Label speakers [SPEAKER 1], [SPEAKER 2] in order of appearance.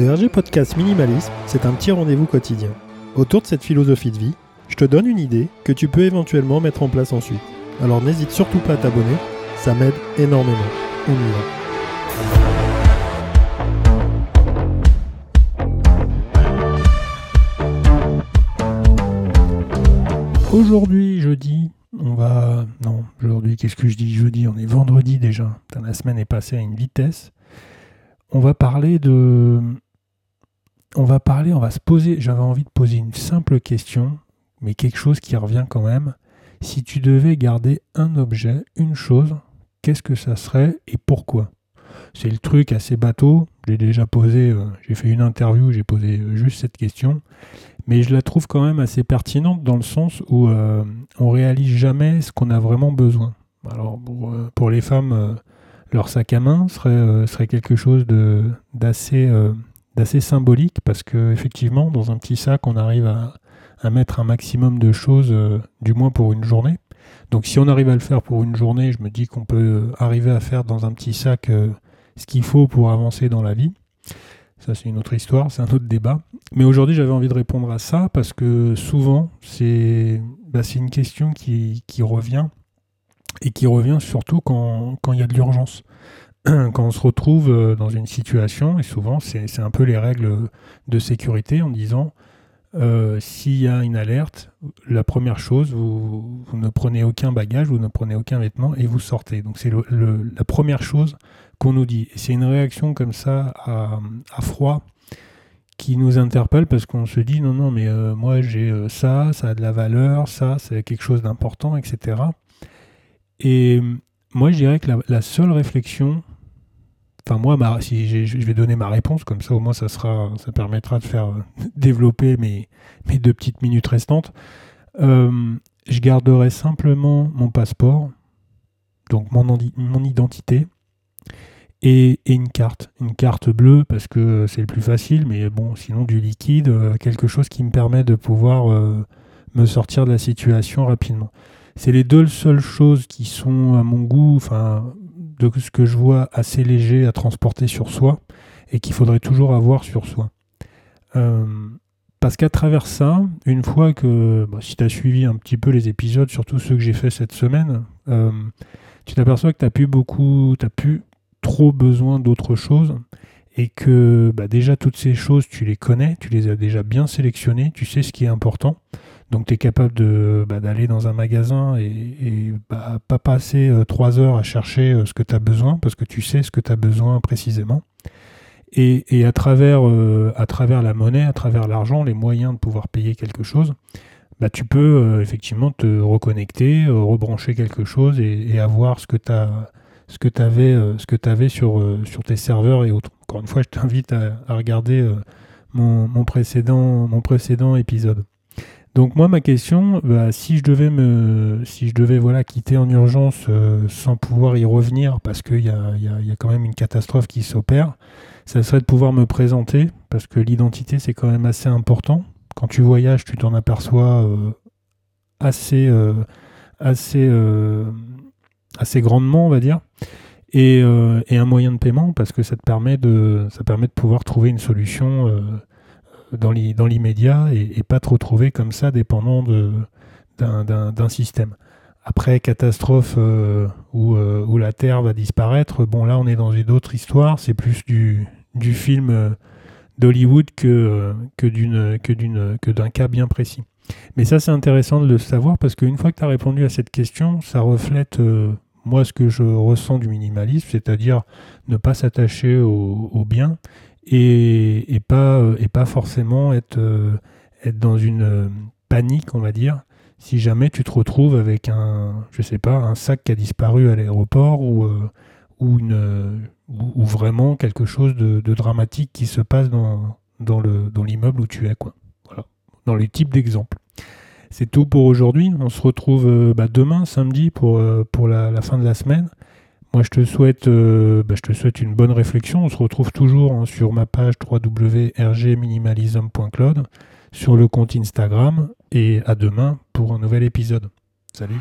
[SPEAKER 1] Le RG Podcast Minimalisme, c'est un petit rendez-vous quotidien. Autour de cette philosophie de vie, je te donne une idée que tu peux éventuellement mettre en place ensuite. Alors n'hésite surtout pas à t'abonner, ça m'aide énormément. Aujourd'hui, jeudi, on va. Non, aujourd'hui, qu'est-ce que je dis? Jeudi On est vendredi déjà. La semaine est passée à une vitesse. On va parler de. On va parler, on va se poser. J'avais envie de poser une simple question, mais quelque chose qui revient quand même. Si tu devais garder un objet, une chose, qu'est-ce que ça serait et pourquoi? C'est le truc assez bateau. J'ai déjà posé, euh, j'ai fait une interview, j'ai posé euh, juste cette question mais je la trouve quand même assez pertinente dans le sens où euh, on réalise jamais ce qu'on a vraiment besoin. Alors pour, les femmes, leur sac à main serait, serait quelque chose d'assez, d'assez symbolique parce que effectivement dans un petit sac on arrive à, mettre un maximum de choses, du moins pour une journée. Donc si on arrive à le faire pour une journée, je me dis qu'on peut arriver à faire dans un petit sac ce qu'il faut pour avancer dans la vie. Ça, c'est une autre histoire, c'est un autre débat. Mais aujourd'hui, j'avais envie de répondre à ça parce que souvent, c'est bah, une question qui, revient et qui revient surtout quand il y a de l'urgence. Quand on se retrouve euh, dans une situation, et souvent, c'est un peu les règles de sécurité en disant euh, s'il y a une alerte, la première chose, vous, ne prenez aucun bagage, vous ne prenez aucun vêtement et vous sortez. Donc, c'est la première chose qu'on nous dit. C'est une réaction comme ça à, froid qui nous interpelle parce qu'on se dit non, non, mais euh, moi j'ai ça, ça a de la valeur, ça, c'est quelque chose d'important, etc. Et moi je dirais que la, seule réflexion, enfin moi, si je vais donner ma réponse, comme ça au moins ça, sera, ça permettra de faire développer mes, mes deux petites minutes restantes. Euh, je garderai simplement mon passeport, donc mon, mon identité, et, une carte, une carte bleue parce que c'est le plus facile, mais bon, sinon du liquide, euh, quelque chose qui me permet de pouvoir euh, me sortir de la situation rapidement. C'est les deux seules choses qui sont à mon goût, enfin, de ce que je vois assez léger à transporter sur soi et qu'il faudrait toujours avoir sur soi. Euh, parce qu'à travers ça, une fois que, bah, si tu as suivi un petit peu les épisodes, surtout ceux que j'ai fait cette semaine, tu t'aperçois que tu n'as plus beaucoup, tu plus trop besoin d'autre chose et que bah, déjà toutes ces choses, tu les connais, tu les as déjà bien sélectionnées, tu sais ce qui est important. Donc tu es capable de, bah, d'aller dans un magasin et, bah, pas passer euh, trois heures à chercher euh, ce que tu as besoin parce que tu sais ce que tu as besoin précisément. Et, à, travers, euh, à travers la monnaie, à travers l'argent, les moyens de pouvoir payer quelque chose, bah, tu peux effectivement te reconnecter, rebrancher quelque chose et, et avoir ce que tu avais, sur, tes serveurs et autres. Encore une fois, je t'invite à, regarder mon précédent épisode. Donc moi, ma question, bah, si je devais me, si je devais voilà quitter en urgence sans pouvoir y revenir parce qu'il y a, y, a, y a, quand même une catastrophe qui s'opère, ça serait de pouvoir me présenter parce que l'identité c'est quand même assez important. Quand tu voyages, tu t'en aperçois assez, assez assez grandement, on va dire, euh, et, un moyen de paiement parce que ça te permet de, ça permet de pouvoir trouver une solution euh, dans l'immédiat et, pas te retrouver comme ça dépendant d'un système. Après, catastrophe euh, où, où, la Terre va disparaître, bon là on est dans une autre histoire, c'est plus du, film d'Hollywood que, que d'un cas bien précis. Mais ça, c'est intéressant de le savoir parce qu'une fois que tu as répondu à cette question, ça reflète euh, moi ce que je ressens du minimalisme, c'est-à-dire ne pas s'attacher au, bien et, pas, euh, et pas forcément être, euh, être dans une panique, on va dire, si jamais tu te retrouves avec un, je sais pas, un sac qui a disparu à l'aéroport ou, ou, une, ou, vraiment quelque chose de, dramatique qui se passe dans, dans l'immeuble dans où tu es. Quoi. Voilà. Dans les types d'exemples. C'est tout pour aujourd'hui. On se retrouve euh, bah, demain, samedi, pour, euh, pour la, fin de la semaine. Moi, je te souhaite, euh, bah, je te souhaite une bonne réflexion. On se retrouve toujours hein, sur ma page www.rgminimalism.cloud, sur le compte Instagram, et à demain pour un nouvel épisode. Salut